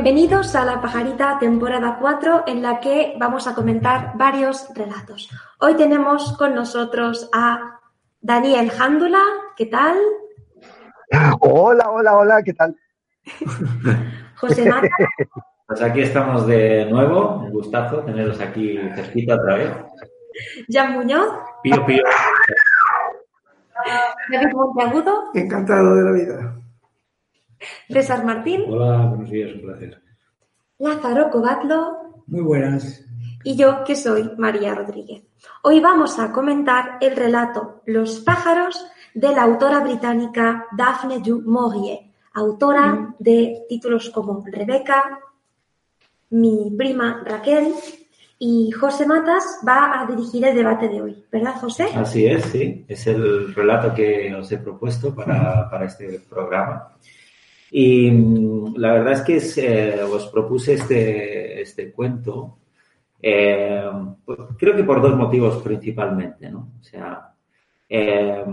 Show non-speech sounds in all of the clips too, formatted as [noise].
Bienvenidos a La Pajarita temporada 4 en la que vamos a comentar varios relatos. Hoy tenemos con nosotros a Daniel Jándula, ¿qué tal? Hola, hola, hola, ¿qué tal? [laughs] José Mata, Pues aquí estamos de nuevo, un gustazo teneros aquí cerquita otra vez. Jan Muñoz, Pío, pío. David Monteagudo, Encantado de la vida. César Martín, Hola, buenos días, un placer. Lázaro Cobatlo Muy buenas. y yo que soy María Rodríguez. Hoy vamos a comentar el relato Los pájaros de la autora británica Daphne du Maurier, autora de títulos como Rebeca, Mi prima Raquel y José Matas va a dirigir el debate de hoy, ¿verdad José? Así es, sí. Es el relato que os he propuesto para, para este programa. Y mm, la verdad es que es, eh, os propuse este, este cuento, eh, pues, creo que por dos motivos principalmente, ¿no? O sea, eh,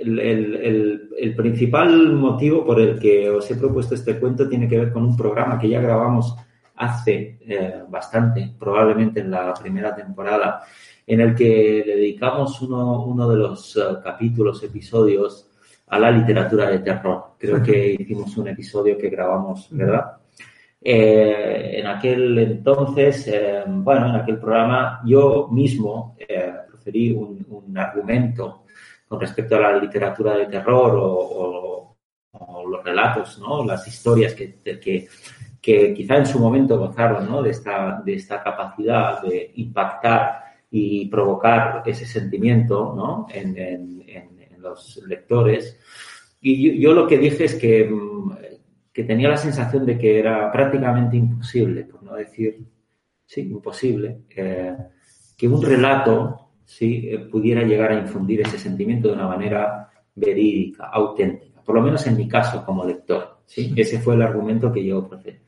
el, el- principal motivo por el que os he propuesto este cuento tiene que ver con un programa que ya grabamos hace bastante, probablemente en la primera temporada, en el que le dedicamos uno, uno de los capítulos, episodios a la literatura de terror. Creo que hicimos un episodio que grabamos, ¿verdad? Eh, en aquel entonces, eh, bueno, en aquel programa yo mismo eh, proferí un, un argumento con respecto a la literatura de terror o, o- o los relatos, ¿no? Las historias que, que, que quizá en su momento gozaron, ¿no? De esta, de esta capacidad de impactar y provocar ese sentimiento, ¿no? En- en- en los lectores. Y yo, yo lo que dije es que, mm, que tenía la sensación de que era prácticamente imposible, por no decir, sí, imposible, eh, que un relato, sí, eh, pudiera llegar a infundir ese sentimiento de una manera verídica, auténtica, por lo menos en mi caso como lector, sí. Ese fue el argumento que yo ofrecí.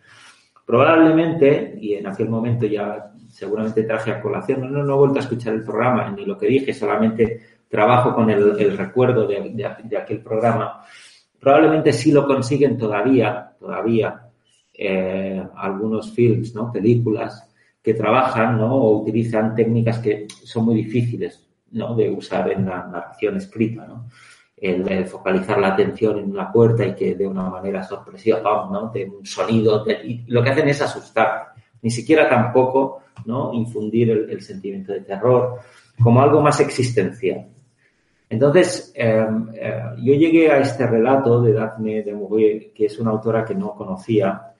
Probablemente, y en aquel momento ya seguramente traje a colación, no, no, no he vuelto a escuchar el programa ni lo que dije, solamente trabajo con el, recuerdo de, aquel programa. Probablemente sí lo consiguen todavía, todavía, eh, algunos films, ¿no? Películas que trabajan, ¿no? O utilizan técnicas que son muy difíciles, ¿no? De usar en la narración escrita, ¿no? El, focalizar la atención en una puerta y que de una manera sorpresiva. ¿no? De un sonido, lo que hacen es asustar. Ni siquiera tampoco, ¿no? Infundir el sentimiento de terror como algo más existencial. Entonces, eh, eh, yo llegué a este relato de Daphne de Maurier, que es una autora que no conocía,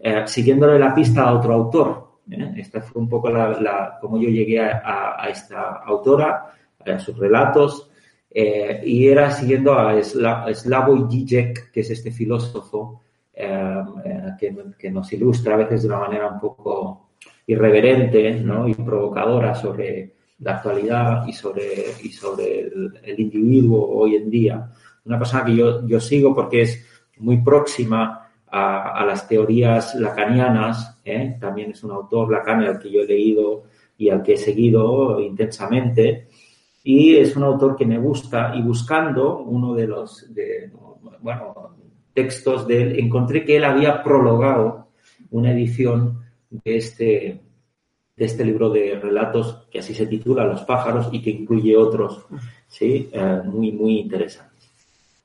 eh, siguiéndole la pista a otro autor. ¿eh? Esta fue un poco la, la- como yo llegué a, a- a esta autora, a sus relatos, eh, y era siguiendo a Sla- Slavoj Žižek, que es este filósofo eh, eh, que, que nos ilustra a veces de una manera un poco irreverente ¿no? y provocadora sobre la actualidad y sobre, y sobre el, el individuo hoy en día. Una persona que yo, yo sigo porque es muy próxima a, a las teorías lacanianas, ¿eh? también es un autor lacaniano al que yo he leído y al que he seguido intensamente, y es un autor que me gusta, y buscando uno de los, de, bueno, textos de él, encontré que él había prologado una edición de este, de este libro de relatos que así se titula Los pájaros y que incluye otros, ¿sí? Eh, muy, muy interesantes.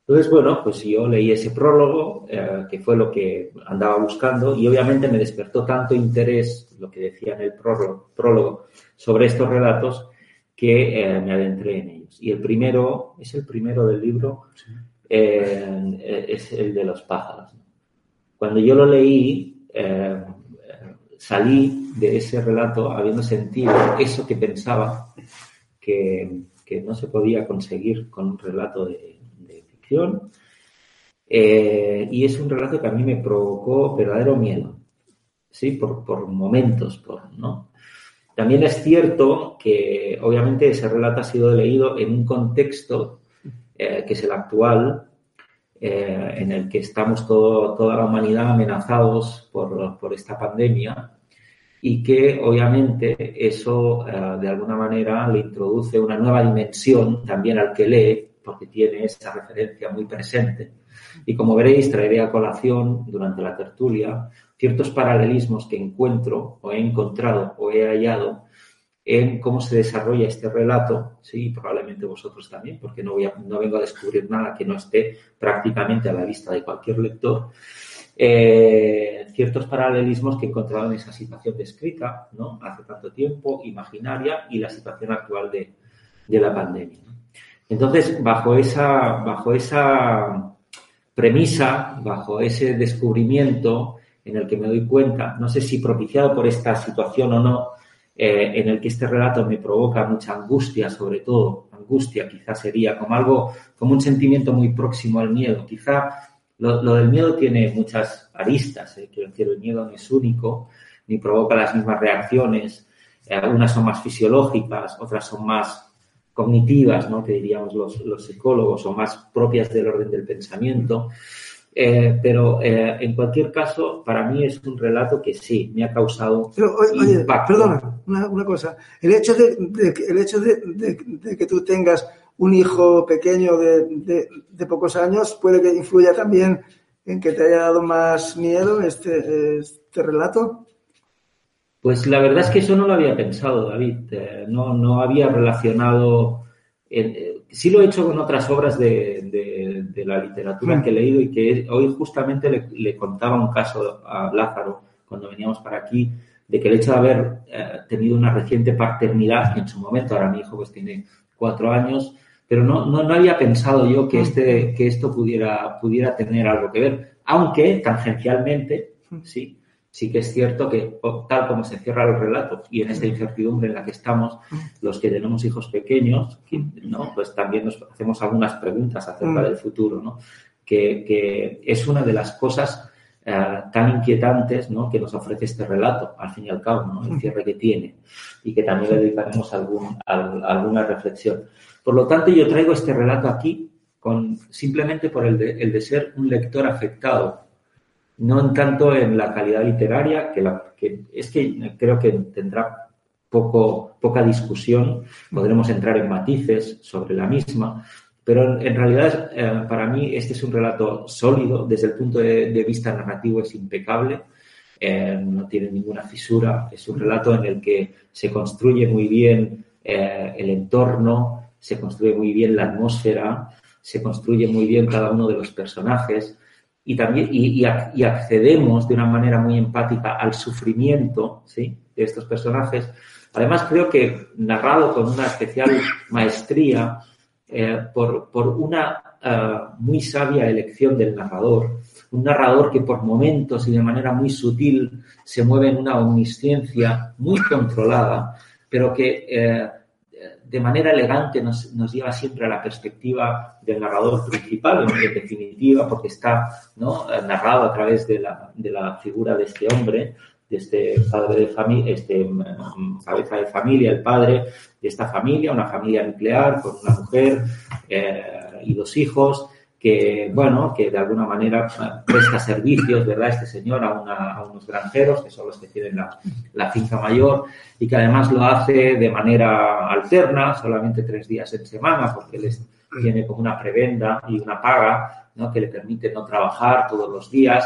Entonces, bueno, pues yo leí ese prólogo, eh, que fue lo que andaba buscando, y obviamente me despertó tanto interés, lo que decía en el prólogo, prólogo sobre estos relatos, que eh, me adentré en ellos. Y el primero, es el primero del libro, eh, es el de los pájaros. Cuando yo lo leí, salí de ese relato habiendo sentido eso que pensaba que, que no se podía conseguir con un relato de, eh, y es un relato que a mí me provocó verdadero miedo, ¿sí? Por, por momentos, por, ¿no? También es cierto que obviamente ese relato ha sido leído en un contexto eh, que es el actual, eh, en el que estamos todo, toda la humanidad amenazados por, por esta pandemia y que obviamente eso de alguna manera le introduce una nueva dimensión también al que lee porque tiene esa referencia muy presente. Y como veréis, traeré a colación durante la tertulia ciertos paralelismos que encuentro o he encontrado o he hallado en cómo se desarrolla este relato, sí, probablemente vosotros también, porque no, voy no vengo a descubrir nada que no esté prácticamente a la vista de cualquier lector, eh, ciertos paralelismos que he encontrado en esa situación descrita, ¿no? Hace tanto tiempo, imaginaria, y la situación actual de, de la pandemia. Entonces, bajo esa, bajo esa premisa, bajo ese descubrimiento en el que me doy cuenta, no sé si propiciado por esta situación o no, eh, en el que este relato me provoca mucha angustia, sobre todo, angustia quizás sería como algo, como un sentimiento muy próximo al miedo. Quizá lo, del miedo tiene muchas aristas, eh, quiero decir, el miedo no es único, ni provoca las mismas reacciones, eh, algunas son más fisiológicas, otras son más cognitivas, ¿no? que diríamos los, los psicólogos, o más propias del orden del pensamiento. Eh, pero eh, en cualquier caso, para mí es un relato que sí, me ha causado pero, oye, Perdona, una, cosa. El hecho, de, el hecho de, que tú tengas un hijo pequeño de, de, pocos años puede que influya también en que te haya dado más miedo este, este relato. Pues la verdad es que eso no lo había pensado, David. Eh, no, no había relacionado. Eh, sí lo he hecho con otras obras de, la literatura que he leído y que hoy justamente le, contaba un caso a Lázaro cuando veníamos para aquí de que el hecho de haber eh, tenido una reciente paternidad, en su momento, ahora mi hijo pues tiene cuatro años, pero no, no, no había pensado yo que, este, que esto pudiera, pudiera tener algo que ver, aunque tangencialmente, sí, sí que es cierto que tal como se cierra el relato y en esta incertidumbre en la que estamos, los que tenemos hijos pequeños, ¿no? pues también nos hacemos algunas preguntas acerca mm. del futuro, ¿no? que, es una de las cosas eh, tan inquietantes ¿no? que nos ofrece este relato, al fin y al cabo, ¿no? el mm. cierre que tiene, y que también le dedicaremos algún, alguna reflexión. Por lo tanto, yo traigo este relato aquí con, simplemente por el el de ser un lector afectado no en tanto en la calidad literaria, que, la, que es que creo que tendrá poco, poca discusión, podremos entrar en matices sobre la misma, pero en, realidad eh, para mí este es un relato sólido, desde el punto de, vista narrativo es impecable, eh, no tiene ninguna fisura, es un relato en el que se construye muy bien eh, el entorno, se construye muy bien la atmósfera, se construye muy bien cada uno de los personajes, y también y, accedemos de una manera muy empática al sufrimiento ¿sí? de estos personajes. Además, creo que narrado con una especial maestría eh, por, por, una eh, muy sabia elección del narrador, un narrador que por momentos y de manera muy sutil se mueve en una omnisciencia muy controlada, pero que eh, de manera elegante nos, nos, lleva siempre a la perspectiva del narrador principal, en definitiva, porque está narrado a través de la, de la figura de este hombre, de este padre de familia, este mm, cabeza de familia, el padre de esta familia, una familia nuclear con una mujer eh, y dos hijos, que, bueno, que de alguna manera presta servicios, ¿verdad? Este señor a, una, a unos granjeros, que son los que tienen la, la, finca mayor, y que además lo hace de manera alterna, solamente tres días en semana, porque les tiene como una prebenda y una paga, ¿no? Que le permite no trabajar todos los días,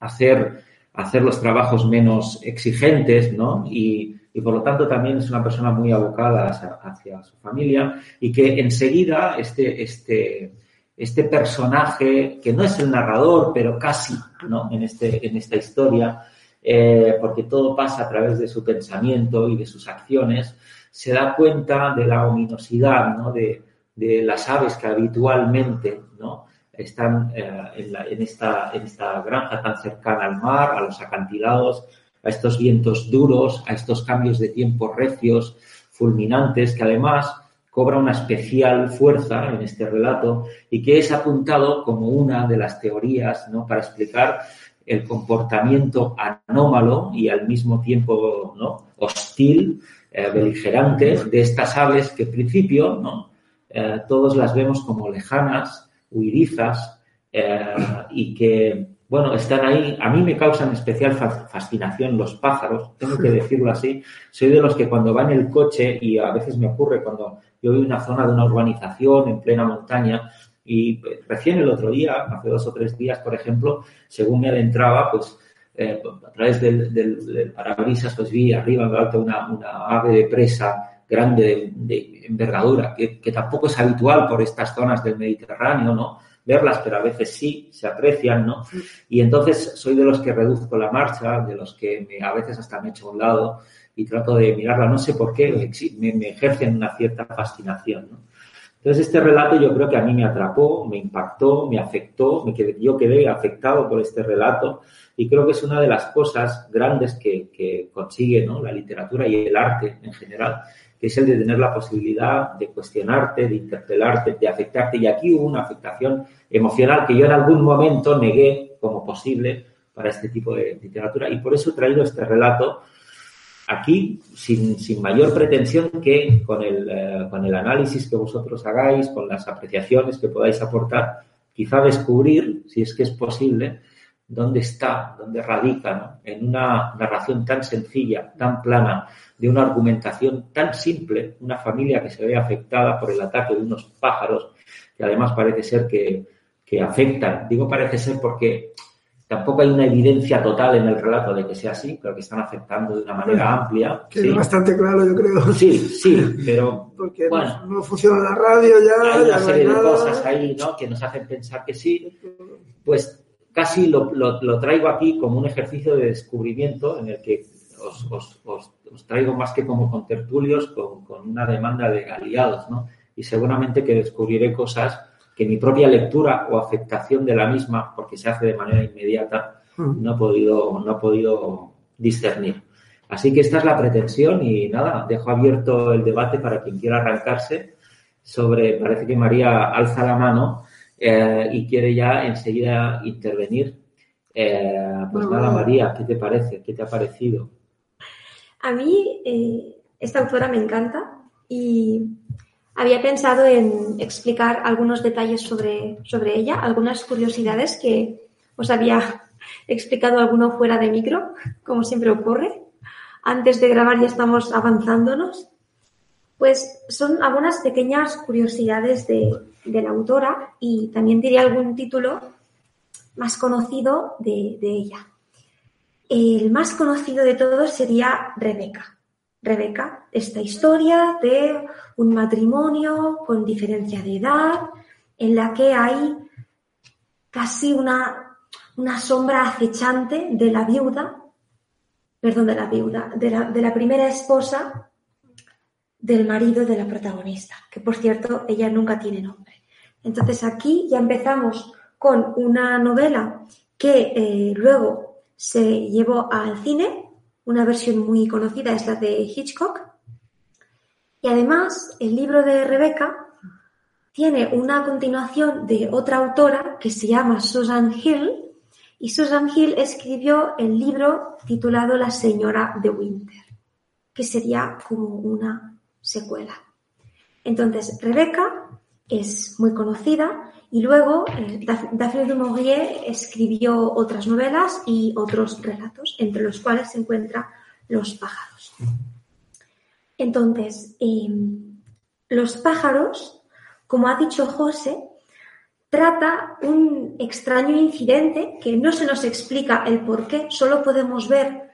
hacer, hacer los trabajos menos exigentes, ¿no? Y, y por lo tanto también es una persona muy abocada hacia, hacia su familia y que enseguida este, este, este personaje que no es el narrador, pero casi, ¿no? En, este, en esta historia, eh, porque todo pasa a través de su pensamiento y de sus acciones, se da cuenta de la ominosidad, ¿no? De, de las aves que habitualmente, ¿no? Están eh, en, en, esta, en esta granja tan cercana al mar, a los acantilados, a estos vientos duros, a estos cambios de tiempo recios, fulminantes, que además cobra una especial fuerza en este relato y que es apuntado como una de las teorías ¿no? para explicar el comportamiento anómalo y al mismo tiempo ¿no? hostil, eh, beligerante de estas aves que en principio ¿no? Eh, todos las vemos como lejanas, huirizas eh, y que bueno, están ahí. A mí me causan especial fascinación los pájaros, tengo que decirlo así. Soy de los que cuando va en el coche, y a veces me ocurre cuando yo voy a una zona de una urbanización en plena montaña, y recién el otro día, hace dos o tres días, por ejemplo, según me adentraba, pues eh, a través del, parabrisas, pues vi arriba en alto una, una ave de presa grande de, envergadura, que, que, tampoco es habitual por estas zonas del Mediterráneo, ¿no? verlas, pero a veces sí se aprecian, ¿no? Y entonces soy de los que reduzco la marcha, de los que me, a veces hasta me echo a un lado y trato de mirarla, no sé por qué, me, me ejercen una cierta fascinación, ¿no? Entonces este relato yo creo que a mí me atrapó, me impactó, me afectó, me quedé, yo quedé afectado por este relato y creo que es una de las cosas grandes que, que consigue ¿no? la literatura y el arte en general, que es el de tener la posibilidad de cuestionarte, de interpelarte, de afectarte. Y aquí hubo una afectación emocional que yo en algún momento negué como posible para este tipo de literatura. Y por eso he traído este relato aquí sin, sin mayor pretensión que con el, eh, con el análisis que vosotros hagáis, con las apreciaciones que podáis aportar, quizá descubrir, si es que es posible, dónde está, dónde radica, ¿no? en una narración tan sencilla, tan plana, de una argumentación tan simple, una familia que se ve afectada por el ataque de unos pájaros que además parece ser que, que afectan. Digo parece ser porque tampoco hay una evidencia total en el relato de que sea así, pero que están afectando de una manera amplia. Que es bastante claro, yo creo. Sí, sí, [laughs] pero porque bueno, no, funciona la radio ya. Hay una ya serie no hay de nada. cosas ahí, ¿no? Que nos hacen pensar que sí. Pues casi lo, lo, lo, traigo aquí como un ejercicio de descubrimiento en el que os, os, os, os traigo más que como contertulios con, con, una demanda de aliados, ¿no? Y seguramente que descubriré cosas que mi propia lectura o afectación de la misma, porque se hace de manera inmediata, no he podido, no he podido discernir. Así que esta es la pretensión y nada, dejo abierto el debate para quien quiera arrancarse sobre, parece que María alza la mano eh, y quiere ya enseguida intervenir. Eh, pues nada, María, ¿qué te parece? ¿Qué te ha parecido? A mí eh, esta autora me encanta y había pensado en explicar algunos detalles sobre, sobre ella, algunas curiosidades que os había [laughs] explicado alguno fuera de micro, como siempre ocurre. Antes de grabar ya estamos avanzándonos. Pues son algunas pequeñas curiosidades de, de la autora y también diría algún título más conocido de, de, ella. El más conocido de todos sería Rebeca. Rebeca, esta historia de un matrimonio con diferencia de edad, en la que hay casi una, una sombra acechante de la viuda, perdón, de la viuda, de la, primera esposa del marido de la protagonista, que por cierto ella nunca tiene nombre. Entonces aquí ya empezamos con una novela que eh, luego se llevó al cine, una versión muy conocida es la de Hitchcock, y además el libro de Rebeca tiene una continuación de otra autora que se llama Susan Hill, y Susan Hill escribió el libro titulado La señora de Winter, que sería como una secuela. Entonces, Rebeca es muy conocida y luego eh, Daphne du Maurier escribió otras novelas y otros relatos, entre los cuales se encuentra Los pájaros. Entonces, eh, Los pájaros, como ha dicho José, trata un extraño incidente que no se nos explica el por qué, solo podemos ver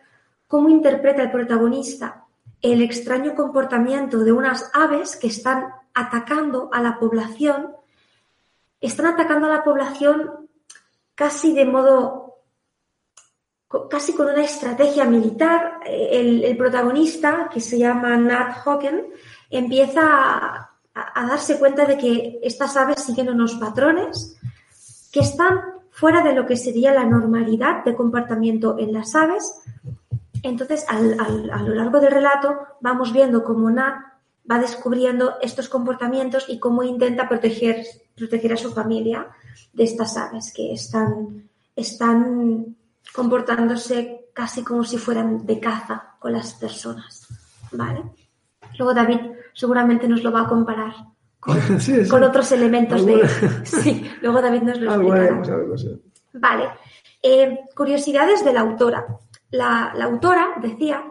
cómo interpreta el protagonista el extraño comportamiento de unas aves que están atacando a la población están atacando a la población casi de modo, casi con una estrategia militar. El, protagonista, que se llama Nat Hawken, empieza a, a darse cuenta de que estas aves siguen unos patrones que están fuera de lo que sería la normalidad de comportamiento en las aves. Entonces, a lo largo del relato vamos viendo cómo Nat va descubriendo estos comportamientos y cómo intenta proteger, proteger a su familia de estas aves que están, están comportándose casi como si fueran de caza con las personas. ¿Vale? Luego David seguramente nos lo va a comparar con, [laughs] otros elementos de... [laughs] Sí, luego David nos lo explicará. Vale. Eh, curiosidades de la autora. La, autora decía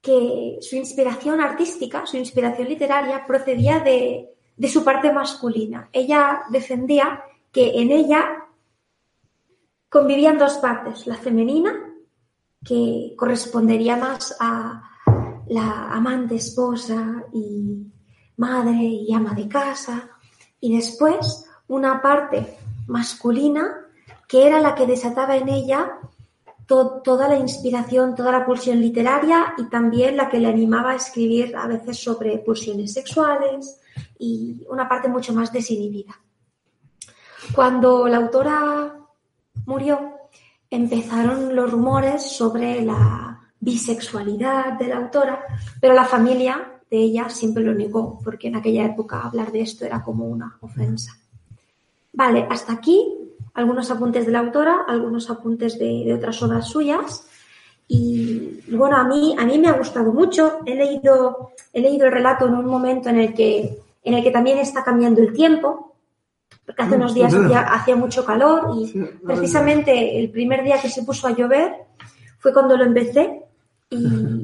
que su inspiración artística, su inspiración literaria, procedía de, de su parte masculina. Ella defendía que en ella convivían dos partes, la femenina, que correspondería más a la amante, esposa y madre y ama de casa, y después una parte masculina que era la que desataba en ella toda la inspiración, toda la pulsión literaria y también la que le animaba a escribir a veces sobre pulsiones sexuales y una parte mucho más desinhibida. Cuando la autora murió, empezaron los rumores sobre la bisexualidad de la autora, pero la familia ella siempre lo negó, porque en aquella época hablar de esto era como una ofensa. Vale, hasta aquí algunos apuntes de la autora, algunos apuntes de, otras obras suyas. Y bueno, a mí, a mí me ha gustado mucho. He leído, he leído el relato en un momento en el que, en el que también está cambiando el tiempo, porque hace unos días hacía, mucho calor y precisamente el primer día que se puso a llover fue cuando lo empecé y,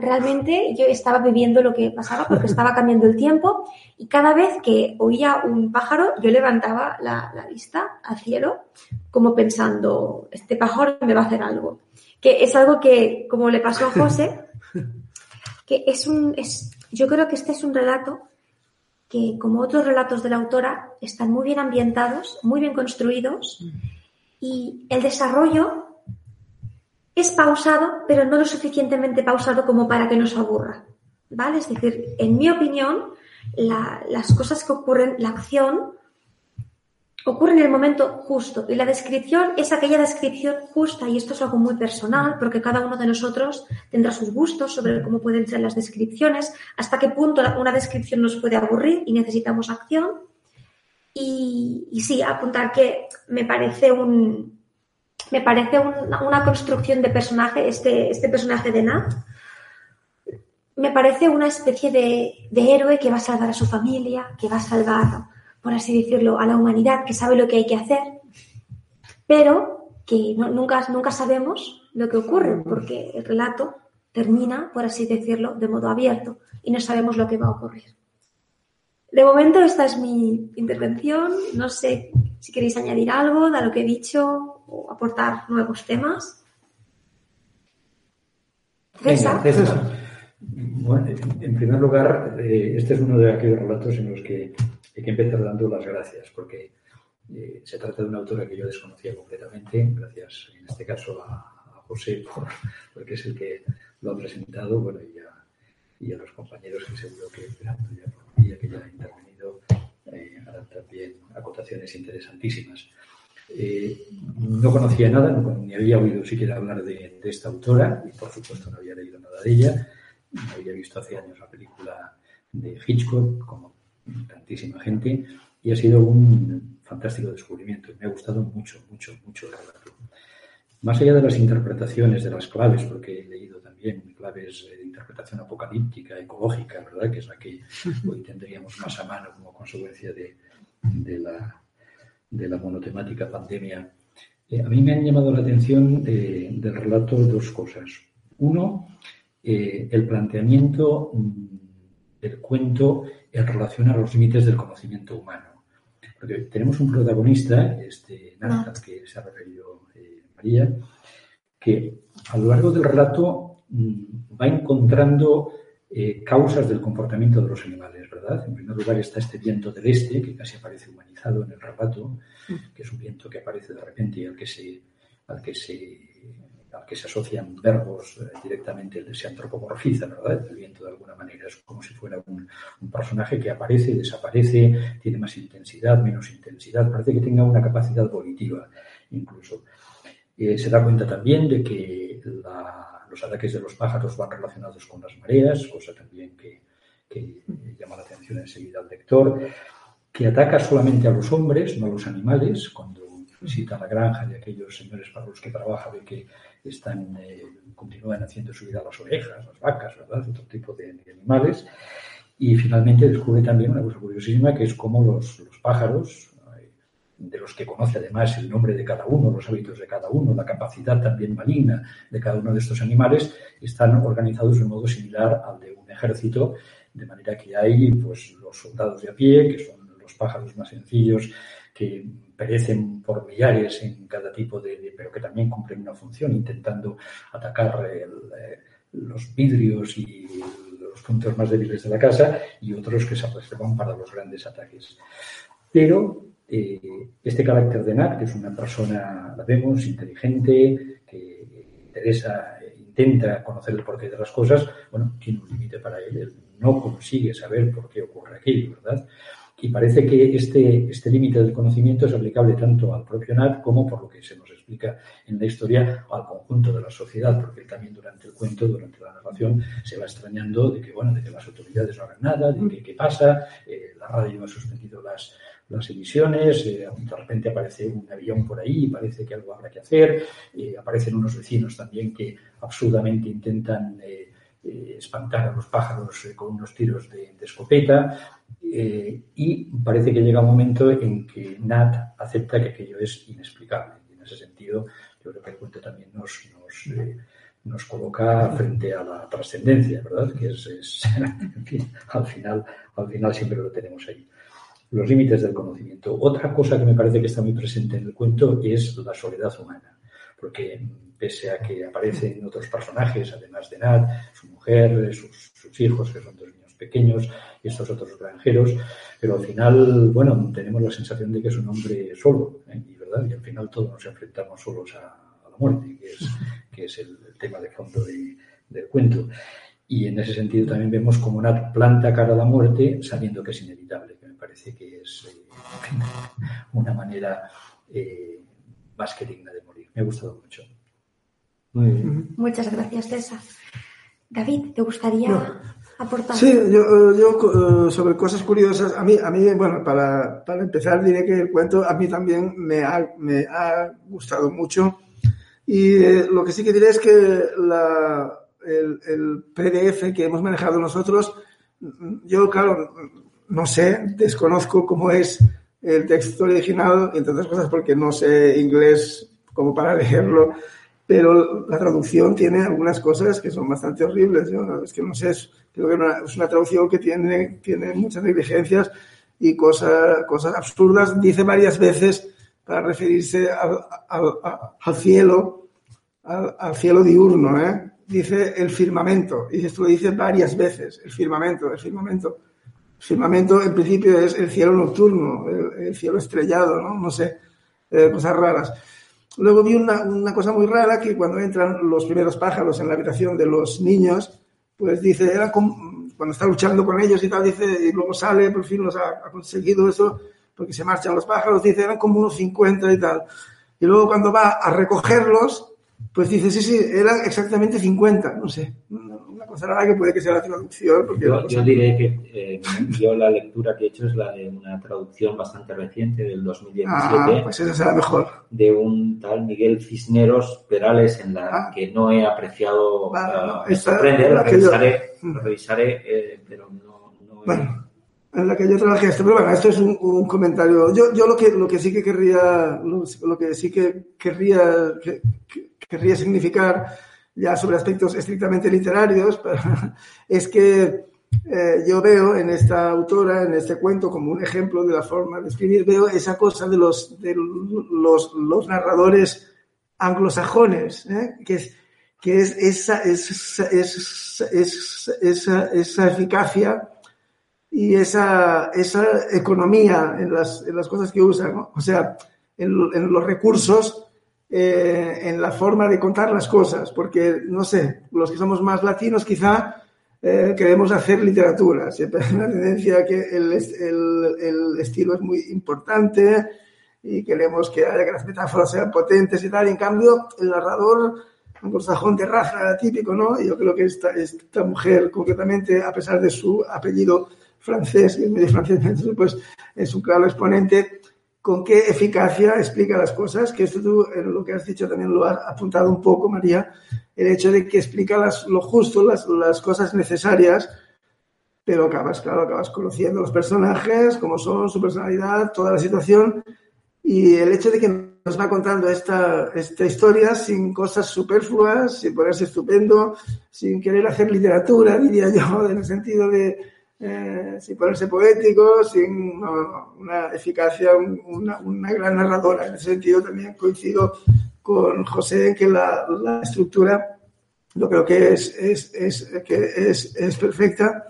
realmente yo estaba viviendo lo que pasaba porque [laughs] estaba cambiando el tiempo y cada vez que oía un pájaro yo levantaba la, vista al cielo como pensando, este pájaro me va a hacer algo. Que es algo que, como le pasó a José, [laughs] que es un, es, yo creo que este es un relato que, como otros relatos de la autora, están muy bien ambientados, muy bien construidos y el desarrollo es pausado, pero no lo suficientemente pausado como para que nos aburra. ¿Vale? Es decir, en mi opinión, las cosas que ocurren, la acción, ocurre en el momento justo. Y la descripción es aquella descripción justa, y esto es algo muy personal, porque cada uno de nosotros tendrá sus gustos sobre cómo pueden ser las descripciones, hasta qué punto una descripción nos puede aburrir y necesitamos acción. Y, y sí, apuntar que me parece un, me parece una, construcción de personaje, este, este personaje de Nat. Me parece una especie de, héroe que va a salvar a su familia, que va a salvar, por así decirlo, a la humanidad, que sabe lo que hay que hacer, pero que nunca, nunca sabemos lo que ocurre, porque el relato termina, por así decirlo, de modo abierto y no sabemos lo que va a ocurrir. De momento esta es mi intervención. No sé si queréis añadir algo de lo que he dicho o aportar nuevos temas. César. Bueno, en primer lugar, eh, este es uno de aquellos relatos en los que hay que empezar dando las gracias, porque eh, se trata de una autora que yo desconocía completamente, gracias en este caso a, José, por, porque es el que lo ha presentado, bueno, y a, y a los compañeros que seguro que ya, que ya han intervenido eh, harán también acotaciones interesantísimas. Eh, no conocía nada, ni había oído siquiera hablar de, esta autora y por supuesto no había leído nada de ella. Había visto hace años la película de Hitchcock, como tantísima gente, y ha sido un fantástico descubrimiento. Me ha gustado mucho, mucho, mucho el relato. Más allá de las interpretaciones, de las claves, porque he leído también claves de interpretación apocalíptica, ecológica, ¿verdad? Que es la que hoy tendríamos más a mano como consecuencia de la de la monotemática pandemia, eh, a mí me han llamado la atención eh, del relato dos cosas. Uno, eh, el planteamiento mm, del cuento en relación a los límites del conocimiento humano. Porque tenemos un protagonista, este que se ha referido María, que a lo largo del relato mm, va encontrando eh, causas del comportamiento de los animales, ¿verdad? En primer lugar está este viento del este, que casi aparece humanizado en el relato, que es un viento que aparece de repente y al que se, al que se, al que se asocian verbos eh, directamente, se antropomorfiza, ¿verdad? El viento de alguna manera es como si fuera un, un personaje que aparece, desaparece, tiene más intensidad, menos intensidad, parece que tenga una capacidad volitiva incluso. Eh, se da cuenta también de que la, los ataques de los pájaros van relacionados con las mareas, cosa también que, que llama la atención enseguida al lector, que ataca solamente a los hombres, no a los animales, cuando visita la granja de aquellos señores para los que trabaja, ve que están, eh, continúan haciendo su vida las ovejas, las vacas, ¿verdad? otro tipo de, de, animales. Y finalmente descubre también una cosa curiosísima, que es cómo los, los pájaros, de los que conoce además el nombre de cada uno, los hábitos de cada uno, la capacidad también maligna de cada uno de estos animales, están organizados de un modo similar al de un ejército, de manera que hay pues, los soldados de a pie, que son los pájaros más sencillos, que perecen por millares en cada tipo de, de pero que también cumplen una función, intentando atacar eh, los vidrios y los puntos más débiles de la casa, y otros que se reservan para los grandes ataques. Pero eh, este carácter de Nat, que es una persona, la vemos, inteligente, que interesa, intenta conocer el porqué de las cosas, bueno, tiene un límite para él, él no consigue saber por qué ocurre aquello, ¿verdad? Y parece que este, este límite del conocimiento es aplicable tanto al propio Nat como, por lo que se nos explica en la historia, al conjunto de la sociedad, porque él también durante el cuento, durante la narración, se va extrañando de que, bueno, de que las autoridades no hagan nada, de que qué pasa, eh, la radio ha suspendido las, las emisiones, eh, de repente aparece un avión por ahí, parece que algo habrá que hacer, eh, aparecen unos vecinos también que absurdamente intentan eh, espantar a los pájaros con unos tiros de, escopeta, y parece que llega un momento en que Nat acepta que aquello es inexplicable. Y en ese sentido, yo creo que el cuento también nos, nos, nos coloca frente a la trascendencia, ¿verdad? Que es, es [laughs] en al final, al final siempre lo tenemos ahí los límites del conocimiento. Otra cosa que me parece que está muy presente en el cuento es la soledad humana, porque pese a que aparecen otros personajes, además de Nat, su mujer, sus, hijos, que son dos niños pequeños, y estos otros granjeros, pero al final, bueno, tenemos la sensación de que es un hombre solo, ¿eh? y, ¿verdad? y al final todos nos enfrentamos solos a, la muerte, que es, que es el, el tema de fondo de, del cuento. Y en ese sentido también vemos como Nat planta cara a la muerte sabiendo que es inevitable parece que es eh, una manera eh, más que digna de morir. Me ha gustado mucho. Muy bien. Muchas gracias, César. David, ¿te gustaría no. aportar? Sí, yo, yo, sobre cosas curiosas, a mí, a mí bueno, para, para, empezar diré que el cuento a mí también me ha, me ha gustado mucho. Y eh, lo que sí que diré es que la, el, el PDF que hemos manejado nosotros, yo, claro, no sé, desconozco cómo es el texto original, entre otras cosas porque no sé inglés como para [laughs] leerlo, pero la traducción tiene algunas cosas que son bastante horribles. Yo, es que no sé, creo que es una traducción que tiene, tiene muchas negligencias y cosas, cosas absurdas. Dice varias veces para referirse al, al, cielo, al, al, cielo diurno, ¿eh? Dice el firmamento, y esto lo dice varias veces, el firmamento, el firmamento firmamento en principio es el cielo nocturno, el, el cielo estrellado, ¿no? No sé, eh, cosas raras. Luego vi una, una, cosa muy rara que cuando entran los primeros pájaros en la habitación de los niños, pues dice, era cuando está luchando con ellos y tal, dice, y luego sale, por fin los ha, ha conseguido eso, porque se marchan los pájaros, dice, eran como unos 50 y tal. Y luego cuando va a recogerlos, pues dice, sí, sí, eran exactamente 50, no sé, cosa rara que puede que sea la traducción. Porque yo, yo diré que eh, yo la lectura que he hecho es la de una traducción bastante reciente del 2017. Ah, pues esa será mejor. De un tal Miguel Cisneros Perales en la ah. que no he apreciado. Vale, no, me esta, sorprende, la revisaré, yo... lo revisaré eh, pero no, no he... Bueno en la que yo trabajé esto, pero bueno, esto es un, un comentario. Yo, yo lo que lo que sí que querría, lo, lo que sí que querría, que, que, querría significar ya sobre aspectos estrictamente literarios, [laughs] es que eh, yo veo en esta autora, en este cuento, como un ejemplo de la forma de escribir, veo esa cosa de los, de los, narradores anglosajones, ¿eh? que es que es esa, esa, esa, esa, esa eficacia y esa, esa economía en las, en las cosas que usan, ¿no? o sea, en, en los recursos, eh, en la forma de contar las cosas, porque, no sé, los que somos más latinos quizá eh, queremos hacer literatura, siempre hay una tendencia que el, el, el, estilo es muy importante y queremos que haya que las metáforas sean potentes y tal, y en cambio el narrador anglosajón de raza típico, ¿no? Yo creo que esta, esta mujer, concretamente, a pesar de su apellido francés, que es medio francés, [laughs] pues es un claro exponente, con qué eficacia explica las cosas, que esto tú, lo que has dicho también lo has apuntado un poco, María, el hecho de que explica las, lo justo, las, las cosas necesarias, pero acabas, claro, acabas conociendo los personajes, cómo son, su personalidad, toda la situación, y el hecho de que nos va contando esta, esta historia sin cosas superfluas, sin ponerse estupendo, sin querer hacer literatura, diría yo, [laughs] en el sentido de eh, sin ponerse poético, sin no, una eficacia, una, una, gran narradora. En ese sentido también coincido con José en que la, la estructura yo creo que es, es, es, que es, es perfecta.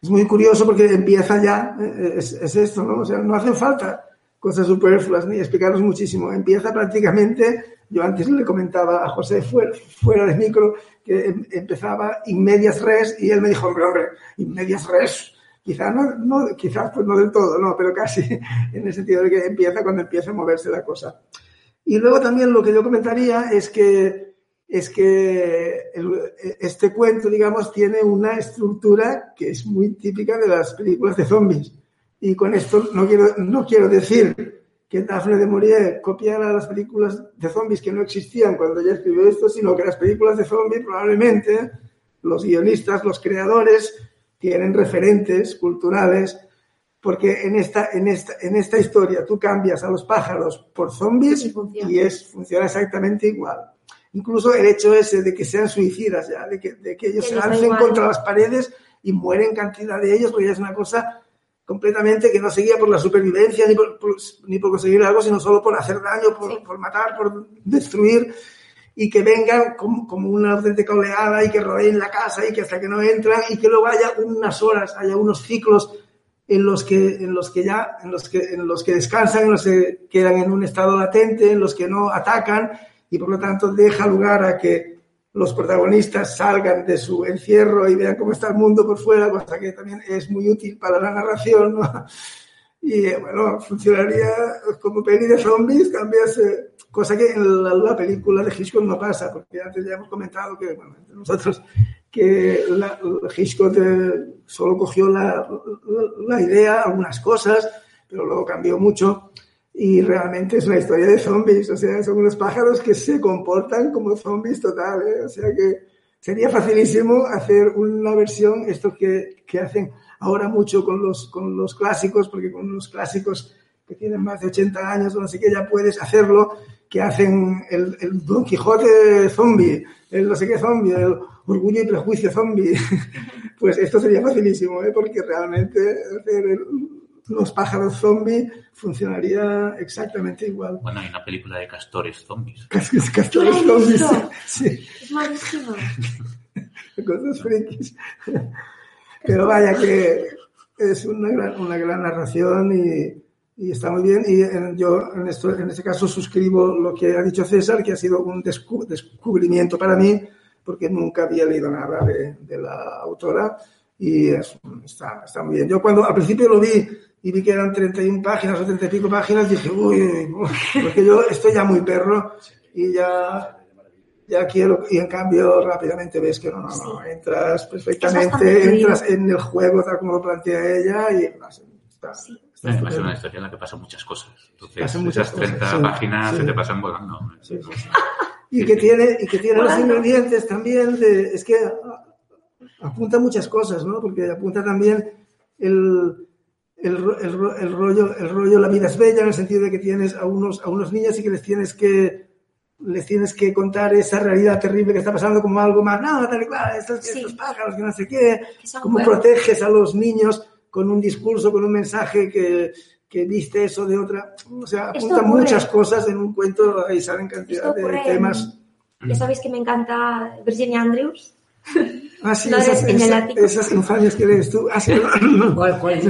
Es muy curioso porque empieza ya, es, es esto, ¿no? O sea, no hacen falta cosas superfluas ni explicarlos muchísimo. Empieza prácticamente, yo antes le comentaba a José fuera, de micro, que em, empezaba in medias res y él me dijo, hombre, hombre, in medias res. Quizás no, no, quizás pues no del todo, no, pero casi [laughs] en el sentido de que empieza cuando empieza a moverse la cosa. Y luego también lo que yo comentaría es que, es que este cuento, digamos, tiene una estructura que es muy típica de las películas de zombies y con esto no quiero, no quiero decir que Daphne de Maurier copiara las películas de zombies que no existían cuando ella escribió esto, sino que las películas de zombies probablemente los guionistas, los creadores, tienen referentes culturales, porque en esta, en esta, en esta historia tú cambias a los pájaros por zombies y, y es, funciona exactamente igual. Incluso el hecho ese de que sean suicidas ya, de que, de que ellos se lancen contra las paredes y mueren cantidad de ellos, porque ya es una cosa completamente que no seguía por la supervivencia ni por, por, ni por conseguir algo, sino solo por hacer daño, por, sí. por matar, por destruir y que vengan como, como, una auténtica oleada y que rodeen la casa y que hasta que no entran y que luego haya unas horas, haya unos ciclos en los que, en los que ya, en los que, en los que descansan, en los que quedan en un estado latente, en los que no atacan y por lo tanto deja lugar a que los protagonistas salgan de su encierro y vean cómo está el mundo por fuera, cosa que también es muy útil para la narración, ¿no? [laughs] Y bueno, funcionaría como peli de zombies, cambias, eh, cosa que en la, la, película de Hitchcock no pasa, porque antes ya hemos comentado que, bueno, entre nosotros, que la, Hitchcock eh, solo cogió la, la idea, algunas cosas, pero luego cambió mucho y realmente es una historia de zombies, o sea, son unos pájaros que se comportan como zombies total, ¿eh? o sea que sería facilísimo hacer una versión, esto que, que hacen ahora mucho con los, con los clásicos, porque con los clásicos que tienen más de 80 años o no sé qué, ya puedes hacerlo, que hacen el, el Don Quijote zombie, el no sé qué zombie, el orgullo y prejuicio zombie. [laughs] pues esto sería facilísimo, ¿eh? porque realmente hacer el, los pájaros zombies funcionaría exactamente igual. Bueno, hay una película de castores zombies. [laughs] Castores zombies, sí. Es malísimo. [laughs] Cosas frikis. Pero vaya que es una gran, una gran narración y, y, está muy bien. Y en, yo en, esto, en este caso suscribo lo que ha dicho César, que ha sido un descu descubrimiento para mí, porque nunca había leído nada de, de la autora y es, está, está muy bien. Yo cuando al principio lo vi y vi que eran 31 páginas o 30 y pico páginas, dije, uy, porque yo estoy ya muy perro y ya, ya quiero, y en cambio rápidamente ves que no, no, no, entras perfectamente, entras en el juego tal como lo plantea ella y está, sí. Además es una historia en la que pasan muchas cosas. Entonces, muchas esas 30 cosas, páginas sí, se te pasan volando. Sí, y que tiene, y que tiene los ingredientes también de, es que apunta muchas cosas, ¿no? Porque apunta también el, el, el, el, rollo, el rollo La vida es bella en el sentido de que tienes a unos, a unos niños y que les tienes que les tienes que contar esa realidad terrible que está pasando como algo más, no, tal y cual, estos, sí. estos pájaros, que no sé qué, cómo buenos. proteges a los niños con un discurso, con un mensaje que, que viste eso de otra, o sea, apunta muchas cosas en un cuento y salen cantidad de temas Ya sabéis que me encanta Virginia Andrews. [laughs] Ah, sí, Flores en el ático. Esas infancias que lees tú. Ah, [laughs] ¿Cuál?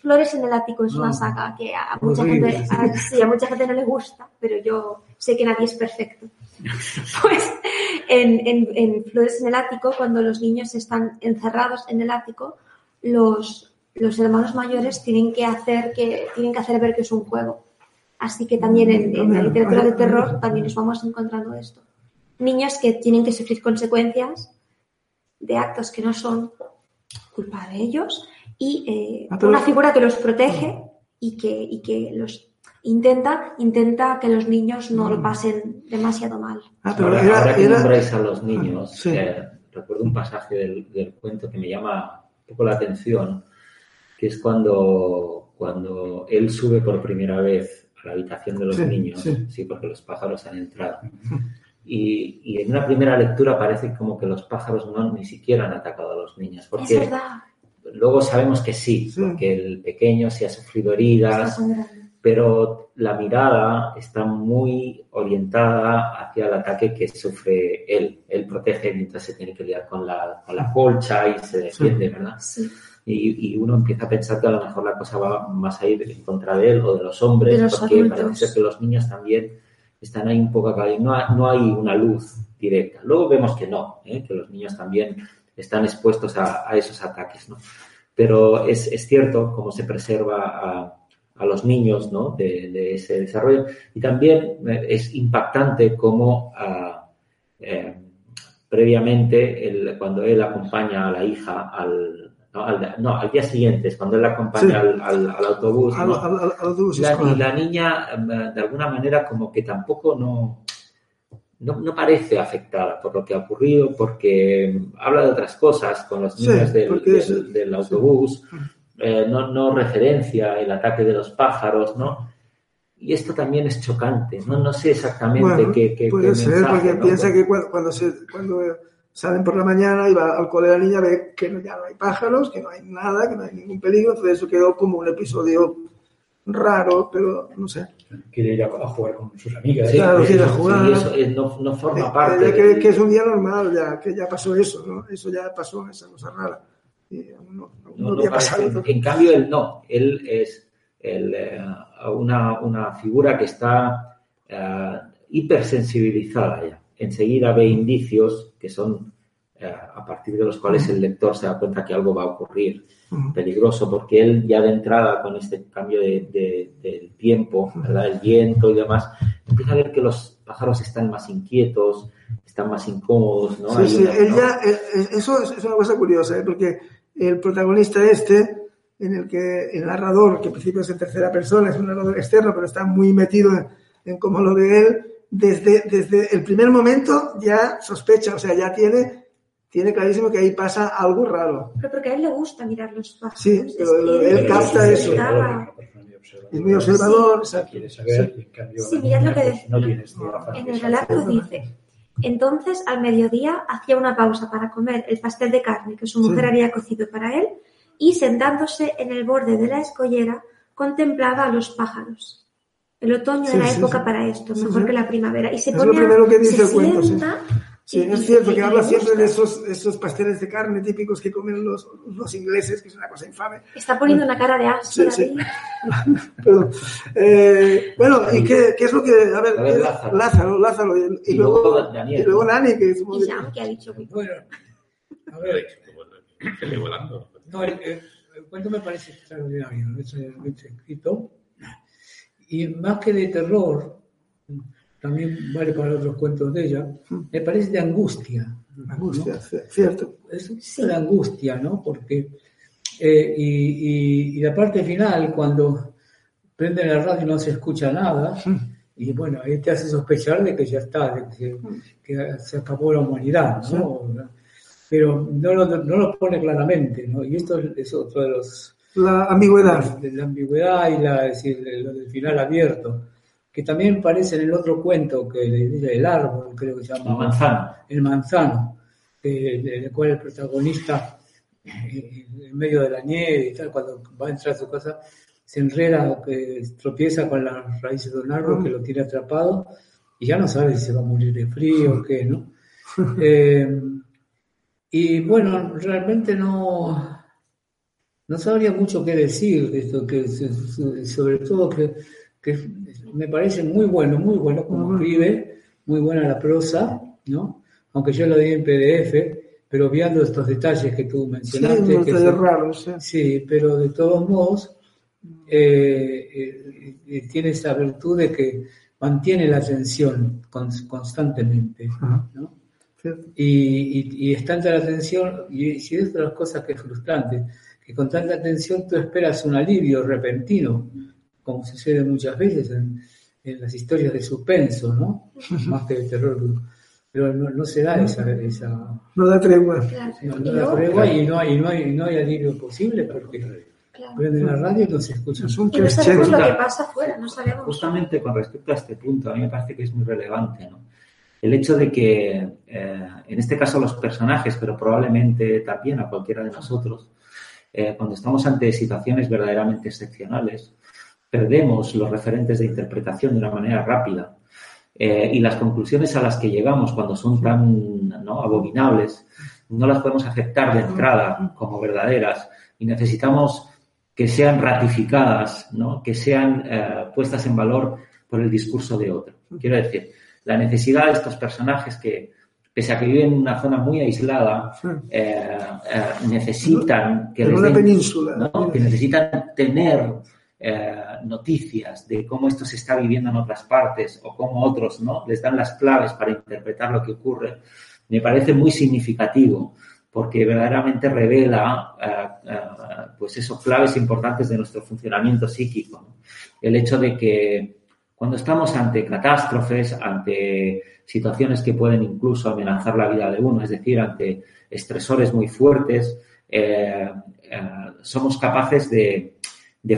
Flores en el ático es una saga que a mucha, gente, sí, a mucha gente no le gusta, pero yo sé que nadie es perfecto. [laughs] Pues en, en, en, Flores en el ático, cuando los niños están encerrados en el ático, los, los hermanos mayores tienen que hacer que tienen que hacer ver que es un juego. Así que también en, en la literatura de terror también nos vamos encontrando esto niños que tienen que sufrir consecuencias de actos que no son culpa de ellos y eh, ah, una figura que los protege y que, y que los intenta, intenta que los niños no lo mm. pasen demasiado mal. Ah, ahora, que nombráis a los niños, eh, recuerdo un pasaje del, cuento que me llama un poco la atención, que es cuando, cuando él sube por primera vez a la habitación de los niños, sí. porque los pájaros han entrado. Y, en una primera lectura parece como que los pájaros no ni siquiera han atacado a los niños. Porque luego sabemos que sí, porque el pequeño sí ha sufrido heridas, pero la mirada está muy orientada hacia el ataque que sufre él. Él protege mientras se tiene que liar con la, con la colcha y se defiende, ¿verdad? Y, y, uno empieza a pensar que a lo mejor la cosa va más a ir en contra de él o de los hombres, porque parece que los niños también están ahí un poco acá, no, no hay una luz directa. Luego vemos que no, ¿eh? que los niños también están expuestos a, esos ataques, ¿no? Pero es, es, cierto cómo se preserva a, a los niños, ¿no? De, ese desarrollo. Y también eh, es impactante cómo ah, eh, previamente, cuando él acompaña a la hija al, no, al, día siguiente, es cuando él la acompaña al, autobús. y la niña, em, de alguna manera, como que tampoco no, no, parece afectada por lo que ha ocurrido, porque habla de otras cosas con los niños del, autobús, eh, no, no referencia el ataque de los pájaros, ¿no? Y esto también es chocante, no, no sé exactamente qué, qué, Puede ser, porque piensa que cuando, se, cuando salen por la mañana y va al cole de la niña, ve que ya no hay pájaros, que no hay nada, que no hay ningún peligro, entonces eso quedó como un episodio raro, pero no sé. Quiere ir a, jugar con sus amigas. claro, quiere jugar. eso no, no, forma eh, parte. Que, que, es un día normal, ya, que ya pasó eso, ¿no? Eso ya pasó, esa cosa rara. Y no, había pasado. En cambio, él no. Él es el, eh, una, una, figura que está uh, hipersensibilizada ya enseguida ve indicios que son eh, a partir de los cuales el lector se da cuenta que algo va a ocurrir peligroso, porque él ya de entrada con este cambio de, del tiempo, ¿verdad? el viento y demás, empieza a ver que los pájaros están más inquietos, están más incómodos. ¿no? Sí, sí, eso es, una cosa curiosa, ¿eh? porque el protagonista este, en el que el narrador, que en principio es en tercera persona, es un narrador externo, pero está muy metido en, en cómo lo ve él, desde, desde el primer momento ya sospecha, o sea, ya tiene, tiene clarísimo que ahí pasa algo raro. Pero porque a él le gusta mirar los pájaros. Sí, él, capta eso. Es muy observador. Quiere saber, sí. en cambio, sí, mirad lo que dice. en el relato dice, entonces al mediodía hacía una pausa para comer el pastel de carne que su mujer había cocido para él y sentándose en el borde de la escollera contemplaba a los pájaros. El otoño era época para esto, mejor que la primavera. Y se es lo primero que dice el cuento, sí. es cierto que habla siempre de esos, esos pasteles de carne típicos que comen los, los ingleses, que es una cosa infame. Está poniendo una cara de asco. [laughs] Perdón. Eh, bueno, ¿y qué, qué, es lo que.? A ver, Lázaro, Lázaro. Lázaro y, y, luego, Daniel. Y luego Nani, que es Y Jean, que ha dicho. Bueno, a ver. No, el, el, cuento me parece extraordinario, ¿no? es escrito y más que de terror, también vale para otros cuentos de ella, me parece de angustia. Angustia, cierto. Es de angustia, ¿no? Porque, eh, y, la parte final, cuando prende la radio y no se escucha nada, y bueno, ahí te hace sospechar de que ya está, de que, se acabó la humanidad, ¿no? Pero no lo, no lo pone claramente, ¿no? Y esto es otro de los la ambigüedad. La, ambigüedad y la, decir, lo del final abierto, que también parece en el otro cuento, que el árbol, creo que se llama. El manzano. El manzano, del cual el protagonista, eh, en medio de la nieve y tal, cuando va a entrar a su casa, se enreda, que tropieza con las raíces de un árbol que lo tiene atrapado y ya no sabe si se va a morir de frío o qué, ¿no? [laughs] Eh, y bueno, realmente no, no sabría mucho qué decir de esto, que sobre todo que, me parece muy bueno, muy bueno como escribe, muy buena la prosa, ¿no? Aunque yo lo di en PDF, pero viendo estos detalles que tú mencionaste. Sí, que raros, sí. pero de todos modos eh, eh, eh, tiene esa virtud de que mantiene la atención constantemente, ¿no? Y, y, es tanta la atención, y si es de las cosas que es frustrante, que con tanta atención tú esperas un alivio repentino, como sucede muchas veces en, las historias de suspenso, ¿no? Más que de terror. Pero no, se da esa, esa... No da tregua. No, da tregua y no hay, no hay, no hay alivio posible porque prende la radio y no se escucha. no sabemos lo que pasa afuera, no sabemos. Justamente con respecto a este punto, a mí me parece que es muy relevante, ¿no? el hecho de que, eh, en este caso los personajes, pero probablemente también a cualquiera de nosotros, eh, cuando estamos ante situaciones verdaderamente excepcionales, perdemos los referentes de interpretación de una manera rápida. Eh, y las conclusiones a las que llegamos cuando son tan abominables, no las podemos aceptar de entrada como verdaderas y necesitamos que sean ratificadas, que sean puestas en valor por el discurso de otro. Quiero decir, la necesidad de estos personajes que, pese a que viven en una zona muy aislada, eh, eh, necesitan que, les península. que necesitan tener eh, noticias de cómo esto se está viviendo en otras partes o cómo otros no les dan las claves para interpretar lo que ocurre, me parece muy significativo porque verdaderamente revela pues esos claves importantes de nuestro funcionamiento psíquico. El hecho de que cuando estamos ante catástrofes, ante situaciones que pueden incluso amenazar la vida de uno, es decir, ante estresores muy fuertes, eh, eh, somos capaces de,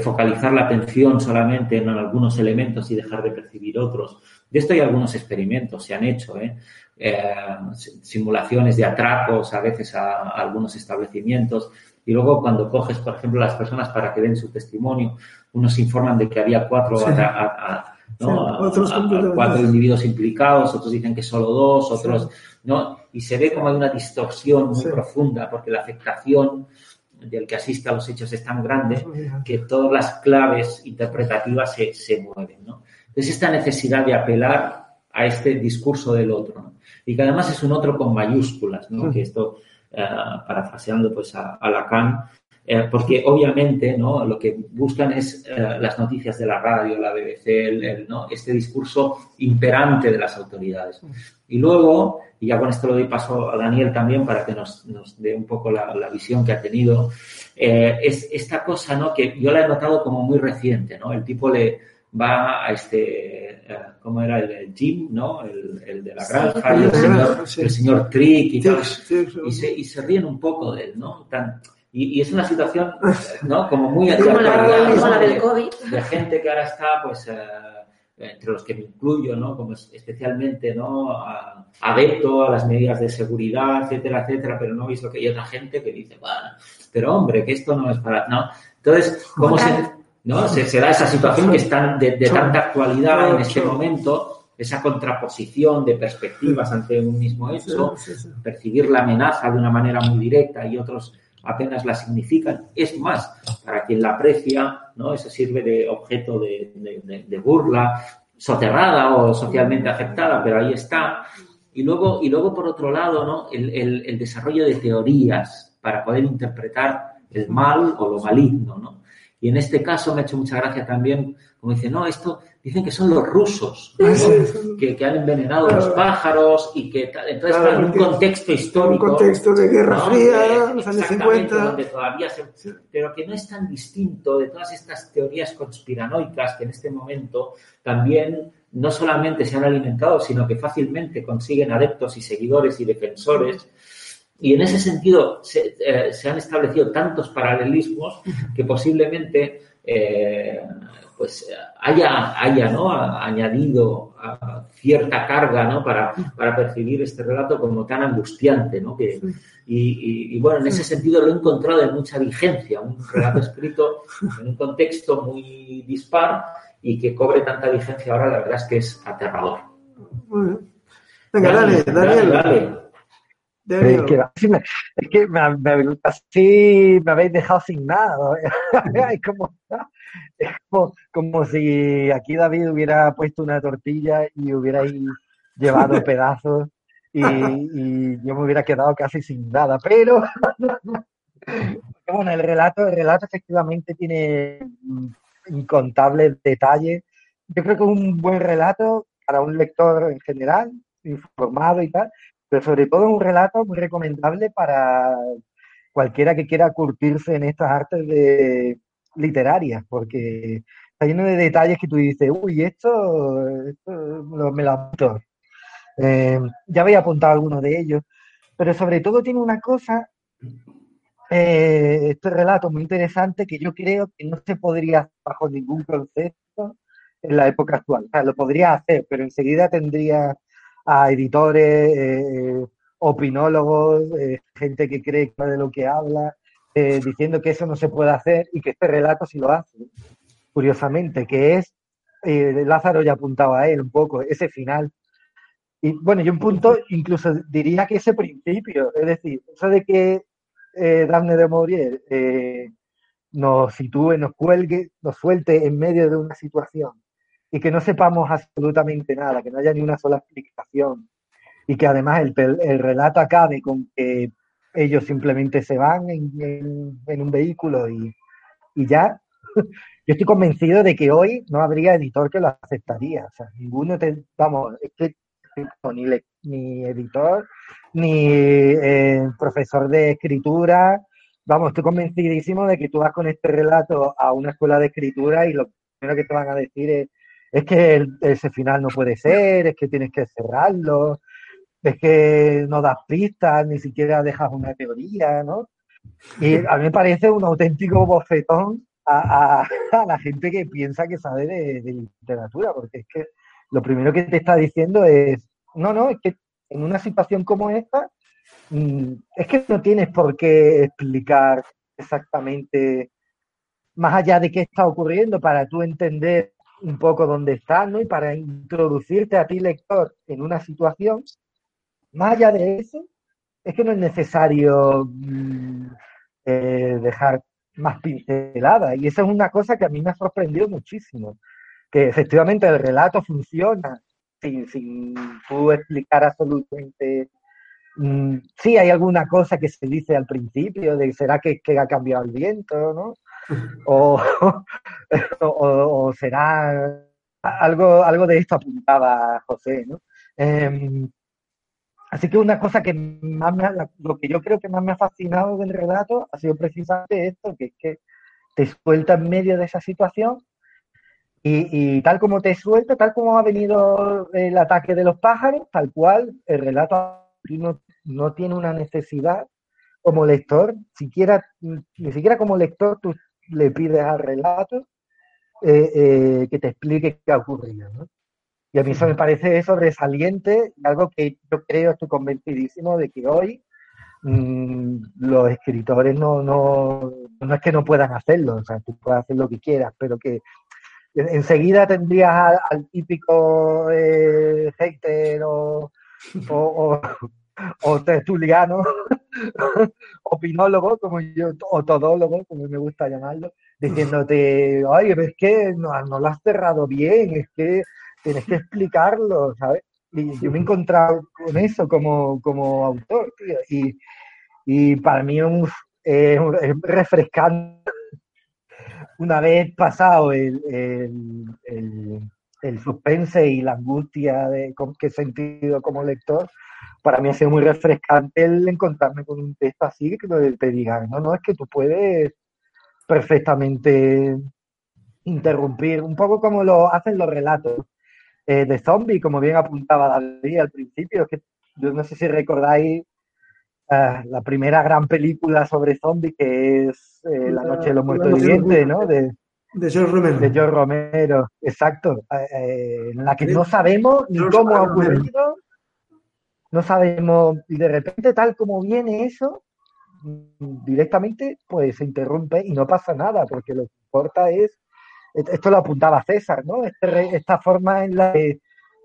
focalizar la atención solamente en algunos elementos y dejar de percibir otros. De esto hay algunos experimentos, se han hecho, ¿eh? simulaciones de atracos a veces a, algunos establecimientos. Y luego cuando coges, por ejemplo, las personas para que den su testimonio, unos informan de que había cuatro otros cuatro individuos implicados, otros dicen que solo dos, otros, ¿no? Y se ve como hay una distorsión muy profunda porque la afectación del que asiste a los hechos es tan grande que todas las claves interpretativas se, se mueven, ¿no? Entonces, esta necesidad de apelar a este discurso del otro, Y que además es un otro con mayúsculas, ¿no? Que esto, eh, parafraseando pues a, a Lacan, eh, porque obviamente ¿no? lo que buscan es eh, las noticias de la radio, la BBC, ¿no? este discurso imperante de las autoridades. Y luego, y ya con esto lo doy paso a Daniel también para que nos, nos dé un poco la, la, visión que ha tenido, eh, es esta cosa ¿no? que yo la he notado como muy reciente. ¿no? El tipo le va a este, ¿cómo era? El, Jim, ¿no? El, el, de la granja, y el señor, el señor Trick y, tal, y, se, y se ríen un poco de él, ¿no? Tan, y, es una situación, ¿no? Como muy de, de gente que ahora está, pues, eh, entre los que me incluyo, ¿no? Como especialmente, ¿no? adepto a las medidas de seguridad, etcétera, etcétera, pero no he visto que hay otra gente que dice, bueno, pero hombre, que esto no es para, ¿no? Entonces, ¿cómo se, ¿no? Se, da esa situación que está de, de tanta actualidad en este momento, esa contraposición de perspectivas ante un mismo hecho, percibir la amenaza de una manera muy directa y otros apenas la significan. Es más, para quien la aprecia, ¿no? Eso sirve de objeto de, burla, soterrada o socialmente aceptada, pero ahí está. Y luego, y luego por otro lado, ¿no? El, el, desarrollo de teorías para poder interpretar el mal o lo maligno, ¿no? Y en este caso me ha hecho mucha gracia también, como dice, no, esto dicen que son los rusos que, han envenenado a los pájaros y que entonces en un contexto histórico. Un contexto de Guerra Fría, los años 50. todavía pero que no es tan distinto de todas estas teorías conspiranoicas que en este momento también no solamente se han alimentado, sino que fácilmente consiguen adeptos y seguidores y defensores. Y en ese sentido se, eh, han establecido tantos paralelismos que posiblemente eh, pues haya, haya ¿no? añadido cierta carga ¿no? para, para, percibir este relato como tan angustiante. ¿no? Que, y, y, bueno, en ese sentido lo he encontrado de mucha vigencia, un relato [laughs] escrito en un contexto muy dispar y que cobre tanta vigencia ahora, la verdad es que es aterrador. Venga, dale, Daniel. Dale, Es que, es que me, así me habéis dejado sin nada. [laughs] es, como, es como, si aquí David hubiera puesto una tortilla y hubierais llevado [laughs] pedazos y, y, yo me hubiera quedado casi sin nada. Pero [laughs] bueno, el relato, el relato efectivamente tiene incontables detalles. Yo creo que es un buen relato para un lector en general, informado y tal, pero sobre todo es un relato muy recomendable para cualquiera que quiera curtirse en estas artes de, literarias, porque está lleno de detalles que tú dices, uy, esto, me lo apunto. Eh, ya había apuntado algunos de ellos, pero sobre todo tiene una cosa eh, este relato muy interesante que yo creo que no se podría bajo ningún concepto en la época actual. O sea, lo podría hacer, pero enseguida tendría a editores, eh, opinólogos, eh, gente que cree de lo que habla, diciendo que eso no se puede hacer y que este relato sí lo hace, curiosamente, que es, Lázaro ya apuntaba a él un poco, ese final. Y bueno, yo un punto incluso diría que ese principio, es decir, eso de que eh, Daphne de Maurier eh, nos sitúe, nos cuelgue, nos suelte en medio de una situación y que no sepamos absolutamente nada, que no haya ni una sola explicación y que además el, el relato acabe con que ellos simplemente se van en, en, un vehículo y, y, ya. [laughs] Yo estoy convencido de que hoy no habría editor que lo aceptaría. O sea, ninguno, te, vamos, es que ni, ni editor, ni eh, profesor de escritura. Vamos, estoy convencidísimo de que tú vas con este relato a una escuela de escritura y lo primero que te van a decir es, es que ese final no puede ser, es que tienes que cerrarlo, es que no das pistas, ni siquiera dejas una teoría, ¿no? Y a mí me parece un auténtico bofetón [laughs] a, la gente que piensa que sabe de, de, literatura, porque es que lo primero que te está diciendo es, no, no, es que en una situación como esta, mm, es que no tienes por qué explicar exactamente más allá de qué está ocurriendo para tú entender un poco dónde estás, ¿no? Y para introducirte a ti, lector, en una situación, más allá de eso, es que no es necesario mm, eh, dejar más pincelada. Y esa es una cosa que a mí me ha sorprendido muchísimo, que efectivamente el relato funciona sin, sin tú explicar absolutamente. Mm, sí, hay alguna cosa que se dice al principio, de será que, ha cambiado el viento, ¿no? [laughs] [laughs] O, o, será algo, algo de esto apuntaba José, ¿no? Em, así que una cosa que más me lo que yo creo que más me ha fascinado del relato ha sido precisamente esto, que es que te suelta en medio de esa situación y, tal como te suelto, tal como ha venido el ataque de los pájaros, tal cual el relato no, no tiene una necesidad como lector, siquiera, ni siquiera como lector tú le pides al relato eh, eh, que te explique qué ha ocurrido. ¿no? Y a mí eso me parece sobresaliente, algo que yo creo, estoy convencidísimo de que hoy mm, los escritores no, no, no es que no puedan hacerlo, o sea, tú puedes hacer lo que quieras, pero que enseguida tendrías al, típico eh, hater o, o, o, tertuliano, opinólogo, como yo, o todólogo, como me gusta llamarlo, diciéndote, ay, es que no, lo has cerrado bien, es que tienes que explicarlo, ¿sabes? Y yo me he encontrado con eso como, como autor, y, y para mí es, es refrescante una vez pasado el, el, suspense y la angustia de que he sentido como lector, para mí ha sido muy refrescante el encontrarme con un texto así que te digan, no, no, es que tú puedes perfectamente interrumpir, un poco como lo hacen los relatos eh, de zombies, como bien apuntaba David al principio, que yo no sé si recordáis Ah, la primera gran película sobre zombies que es eh, La Noche de los Muertos Vivientes, ¿no? De, de George Romero. De George Romero, exacto. Eh, en la que no sabemos ni cómo ha ocurrido, no sabemos, y de repente, tal como viene eso, directamente, pues se interrumpe y no pasa nada, porque lo que importa es, esto lo apuntaba César, ¿no? Este esta forma en la que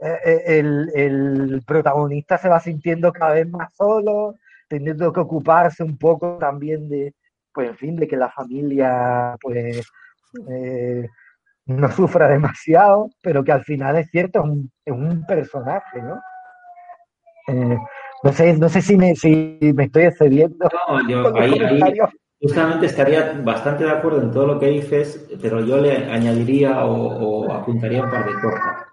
eh, eh, el, el, protagonista se va sintiendo cada vez más solo, teniendo que ocuparse un poco también de, pues en fin, de que la familia pues eh, no sufra demasiado, pero que al final es cierto, es un, es un personaje, ¿no? no sé, no sé si me, si me estoy excediendo. No, yo [laughs] ahí, justamente estaría bastante de acuerdo en todo lo que dices, pero yo le añadiría o, apuntaría un par de cosas.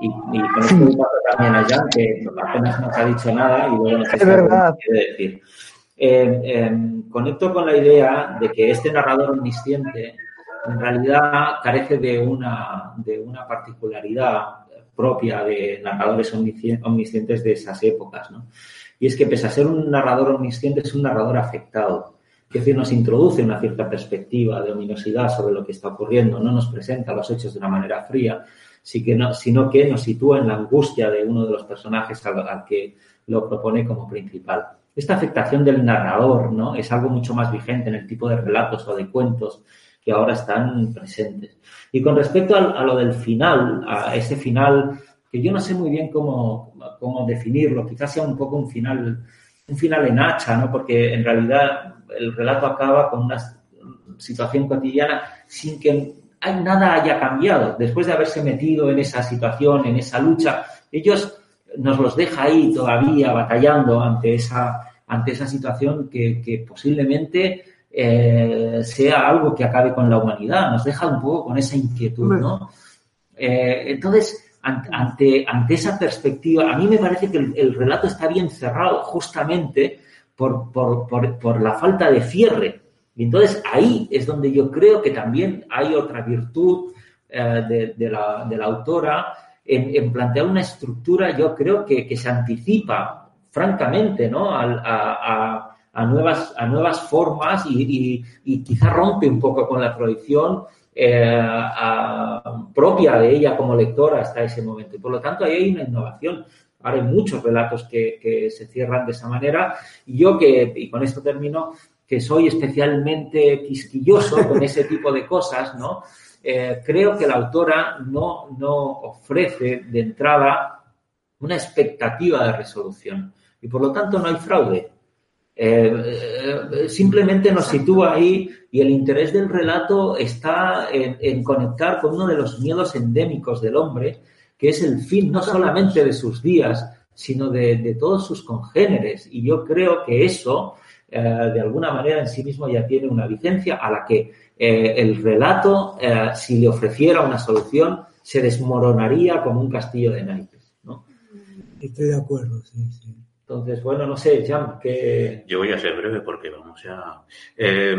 Y, y con esto también a Jan, que apenas nos ha dicho nada y luego no sé es verdad. decir. Eh, conecto con la idea de que este narrador omnisciente en realidad carece de una, de una particularidad propia de narradores omniscientes de esas épocas, ¿no? Y es que pese a ser un narrador omnisciente, es un narrador afectado. Es decir, nos introduce una cierta perspectiva de ominosidad sobre lo que está ocurriendo, no nos presenta los hechos de una manera fría, sino que nos sitúa en la angustia de uno de los personajes al, que lo propone como principal. Esta afectación del narrador ¿no? es algo mucho más vigente en el tipo de relatos o de cuentos que ahora están presentes. Y con respecto a, lo del final, a ese final que yo no sé muy bien cómo, cómo definirlo, quizás sea un poco un final, un final en hacha, ¿no? porque en realidad el relato acaba con una situación cotidiana sin que nada haya cambiado. Después de haberse metido en esa situación, en esa lucha, ellos nos los deja ahí todavía batallando ante esa, ante esa situación que, posiblemente eh, sea algo que acabe con la humanidad. Nos deja un poco con esa inquietud, ¿no? Eh, entonces, ante, ante esa perspectiva, a mí me parece que el relato está bien cerrado justamente por, la falta de cierre. Y entonces ahí es donde yo creo que también hay otra virtud eh, de, la, autora en, plantear una estructura, yo creo que, se anticipa francamente ¿no? a, nuevas, a nuevas formas y, y, quizá rompe un poco con la proyección eh, propia de ella como lectora hasta ese momento. Por lo tanto, ahí hay una innovación. Ahora hay muchos relatos que, se cierran de esa manera. Y yo que, y con esto termino, que soy especialmente quisquilloso con ese tipo de cosas, ¿no? Eh, creo que la autora no, no ofrece de entrada una expectativa de resolución y por lo tanto no hay fraude. Eh, eh, simplemente nos sitúa ahí y el interés del relato está en, conectar con uno de los miedos endémicos del hombre, que es el fin no solamente de sus días, sino de, todos sus congéneres. Y yo creo que eso, eh, de alguna manera, en sí mismo ya tiene una vigencia a la que eh, el relato, si le ofreciera una solución, se desmoronaría como un castillo de naipes. ¿no? Estoy de acuerdo, sí, sí. Entonces, bueno, no sé, Jan, que... Yo voy a ser breve porque vamos ya... Eh, a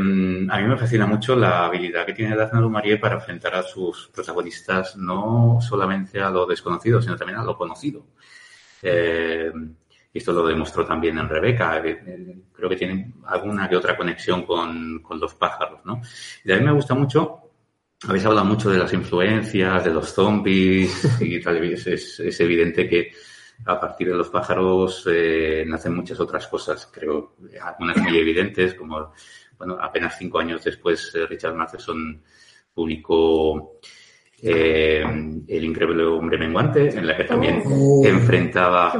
mí me fascina mucho la habilidad que tiene Daphne du para enfrentar a sus protagonistas no solamente a lo desconocido, sino también a lo conocido. Eh, y esto lo demostró también en Rebeca. Eh, creo que tiene alguna que otra conexión con, los pájaros, ¿no? Y también me gusta mucho habéis hablado mucho de las influencias, de los zombies [laughs] y tal. Es, es evidente que a partir de los pájaros eh, nacen muchas otras cosas, creo, algunas muy evidentes, como, bueno, apenas cinco años después eh, Richard Matheson publicó eh, El increíble hombre menguante, en la que también oh. enfrentaba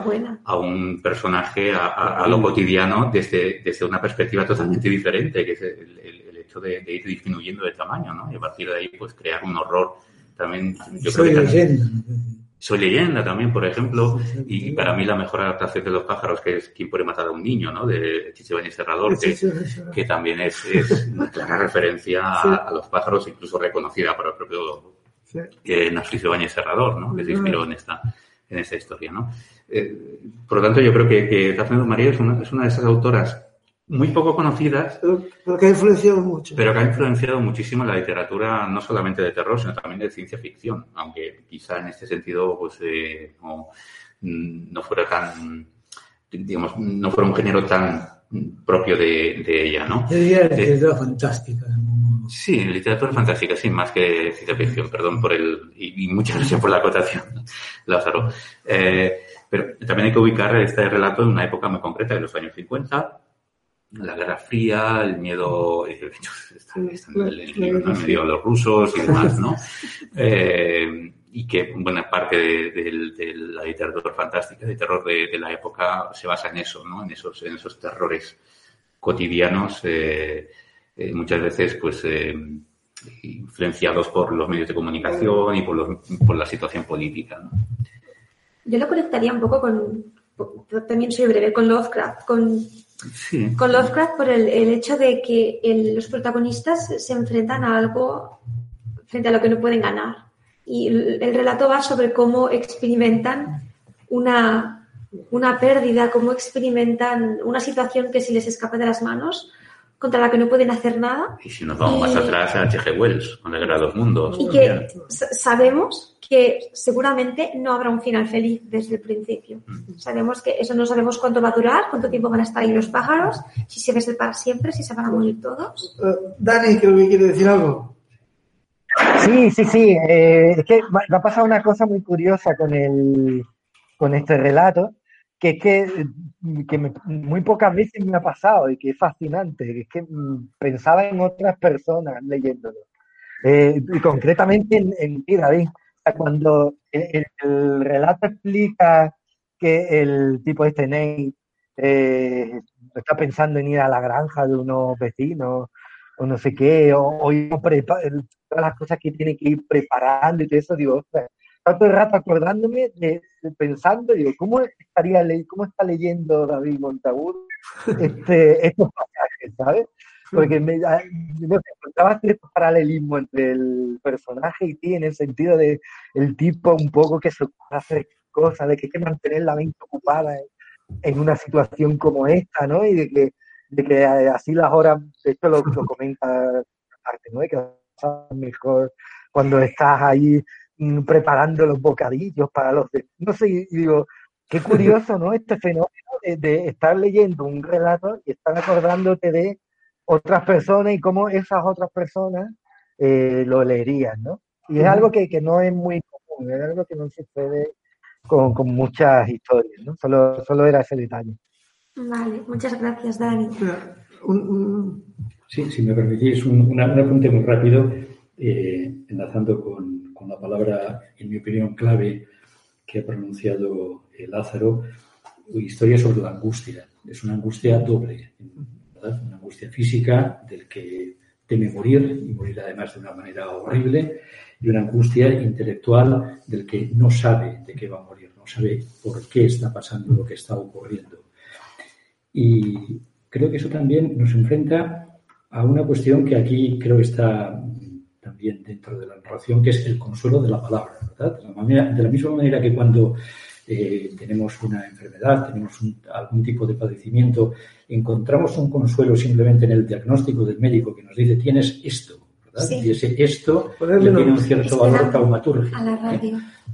a un personaje a, lo cotidiano desde, desde una perspectiva totalmente diferente, que es el, hecho de, ir disminuyendo de tamaño, ¿no? Y a partir de ahí, pues crear un horror también, yo creo que soy leyenda también, por ejemplo, y para mí la mejor adaptación de los pájaros, que es ¿Quién puede matar a un niño? ¿no? De Chiche Serrador, que, que también es, una clara referencia a, los pájaros, incluso reconocida por el propio eh, Narciso Bañez Serrador, ¿no? que se inspiró en esta, en esta historia. ¿no? Eh, por lo tanto, yo creo que, que María es una, es una de esas autoras muy poco conocidas. Pero, que ha influenciado mucho. Pero que ha influenciado muchísimo la literatura, no solamente de terror, sino también de ciencia ficción. Aunque quizá en este sentido, pues, eh, no, fuera tan, digamos, no fuera un género tan propio de, ella, ¿no? Yo diría literatura fantástica. Sí, literatura fantástica, sí, más que ciencia ficción, perdón por el, y, muchas gracias por la acotación, [laughs] Lázaro. Eh, pero también hay que ubicar este relato en una época muy concreta, de los años 50, la Guerra Fría, el miedo, de hecho, [laughs] está, en el, libro, ¿no? el miedo a los rusos y demás, ¿no? [laughs] Eh, y que buena parte de, de- de la literatura fantástica, de terror de, de la época, se basa en eso, ¿no? En esos, en esos terrores cotidianos, eh, eh, muchas veces, pues, eh, influenciados por los medios de comunicación y por, los- por la situación política, ¿no? Yo lo conectaría un poco con, también soy breve, con Lovecraft, con, Sí. con Lovecraft por el, el hecho de que el- los protagonistas se enfrentan a algo frente a lo que no pueden ganar. Y el, el relato va sobre cómo experimentan una, una pérdida, cómo experimentan una situación que se les escapa de las manos, contra la que no pueden hacer nada. Y si nos vamos más atrás, a H.G. Wells, con la Guerra de los Mundos. Y que sa- sabemos que seguramente no habrá un final feliz desde el principio. Sabemos que eso no sabemos cuánto va a durar, cuánto tiempo van a estar ahí los pájaros, si se va a ser para siempre, si se van a morir todos. Eh, Dani, creo que quiere decir algo. Sí, sí, sí. eh, es que me me ha pasado una cosa muy curiosa con el, con este relato, que es que, mm, que me- muy pocas veces me ha pasado y que es fascinante, que es que mm, pensaba en otras personas leyéndolo. Eh, y concretamente en, ti, David. O sea, cuando el, el- el relato explica que el tipo este Nate eh, está pensando en ir a la granja de unos vecinos o no sé qué, o, o todas las cosas que tiene que ir preparando y todo eso, digo, ostras, estaba todo el rato acordándome, de, de- pensando, digo, ¿cómo estaría le- cómo está leyendo David Montagut [laughs] este, estos pasajes, ¿sabes? Porque me, ah, no sé, encontraba cierto paralelismo entre el personaje y ti en el sentido de el tipo un poco que se ocurre hacer cosas, de que hay que mantener la mente ocupada en, en una situación como esta, ¿no? Y de que, de que eh, así las horas, de hecho lo, lo [laughs] comenta aparte, ¿no? De que mejor cuando estás ahí preparando los bocadillos para los de, no sé, y digo, qué curioso, ¿no? Este fenómeno de, de estar leyendo un relato y estar acordándote de otras personas y cómo esas otras personas eh, lo leerían, ¿no? Y es algo que, que no es muy común, es algo que no sucede con, con muchas historias, ¿no? Solo, solo era ese detalle. Vale, muchas gracias, Dani. Mira, un- un- Sí, si me permitís, un, una- un apunte muy rápido, eh, enlazando con, con la palabra, en mi opinión, clave que ha pronunciado eh, Lázaro, historia sobre la angustia. Es una angustia doble, ¿verdad? Una angustia física del que teme morir y morir además de una manera horrible, y una angustia intelectual del que no sabe de qué va a morir, no sabe por qué está pasando lo que está ocurriendo. Y creo que eso también nos enfrenta a una cuestión que aquí creo que está también dentro de la narración, que es el consuelo de la palabra, ¿verdad? De la, manera- de la misma manera que cuando eh, tenemos una enfermedad, tenemos un- algún tipo de padecimiento, encontramos un consuelo simplemente en el diagnóstico del médico que nos dice tienes esto, ¿verdad? Sí. Y ese esto le tiene un cierto valor taumatúrgico. ¿eh?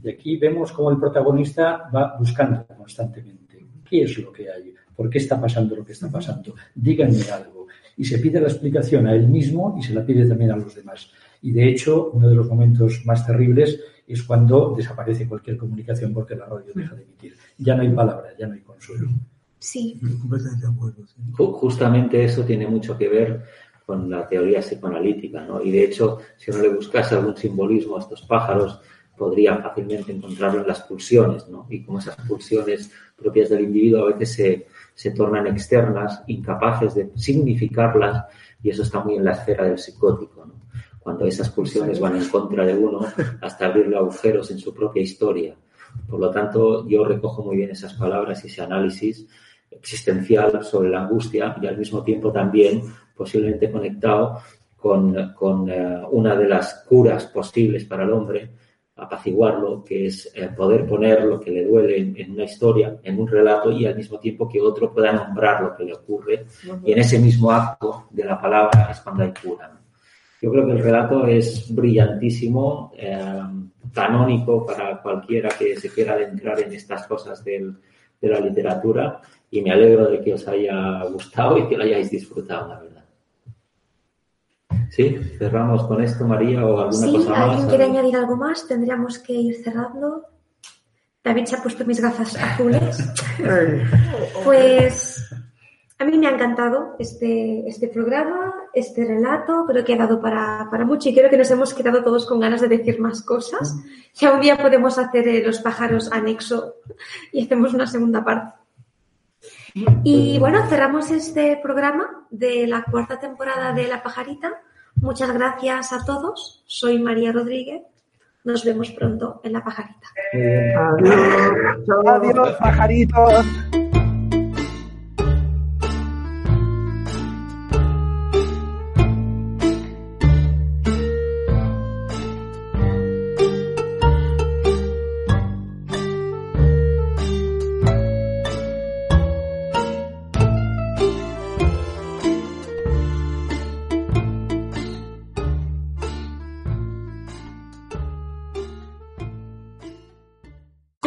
Y aquí vemos cómo el protagonista va buscando constantemente qué es lo que hay, por qué está pasando lo que está pasando, díganme algo. Y se pide la explicación a él mismo y se la pide también a los demás. Y de hecho, uno de los momentos más terribles es cuando desaparece cualquier comunicación porque la radio deja de emitir. Ya no hay palabra, ya no hay consuelo. Sí, completamente de acuerdo. sí. Ju- Justamente eso tiene mucho que ver con la teoría psicoanalítica, ¿no? Y de hecho, si uno le buscase algún simbolismo a estos pájaros, podría fácilmente encontrarlo en las pulsiones, ¿no? Y como esas pulsiones propias del individuo a veces se, se tornan externas, incapaces de significarlas, y eso está muy en la esfera del psicótico, ¿no? Cuando esas pulsiones van en contra de uno [laughs] hasta abrirle agujeros en su propia historia. Por lo tanto, yo recojo muy bien esas palabras y ese análisis existencial sobre la angustia y al mismo tiempo también posiblemente conectado con, con, eh, una de las curas posibles para el hombre, apaciguarlo, que es eh, poder poner lo que le duele en, en una historia, en un relato y al mismo tiempo que otro pueda nombrar lo que le ocurre y en ese mismo acto de la palabra es cuando hay cura. Yo creo que el relato es brillantísimo, eh, canónico para cualquiera que se quiera adentrar en estas cosas del- de la literatura y me alegro de que os haya gustado y que lo hayáis disfrutado, la verdad. ¿Sí? ¿Cerramos con esto, María, o alguna sí, cosa más? ¿alguien quiere añadir algo más? Tendríamos que ir cerrando. David se ha puesto mis gafas azules. [laughs] Pues A mí me ha encantado este, este programa, este relato, creo que ha dado para, para mucho y creo que nos hemos quedado todos con ganas de decir más cosas. Ya un día podemos hacer eh, los pájaros anexo y hacemos una segunda parte. Y bueno, cerramos este programa de la cuarta temporada de La Pajarita. Muchas gracias a todos. Soy María Rodríguez. Nos vemos pronto en La Pajarita. Adiós. Adiós, pajaritos.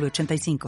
906985.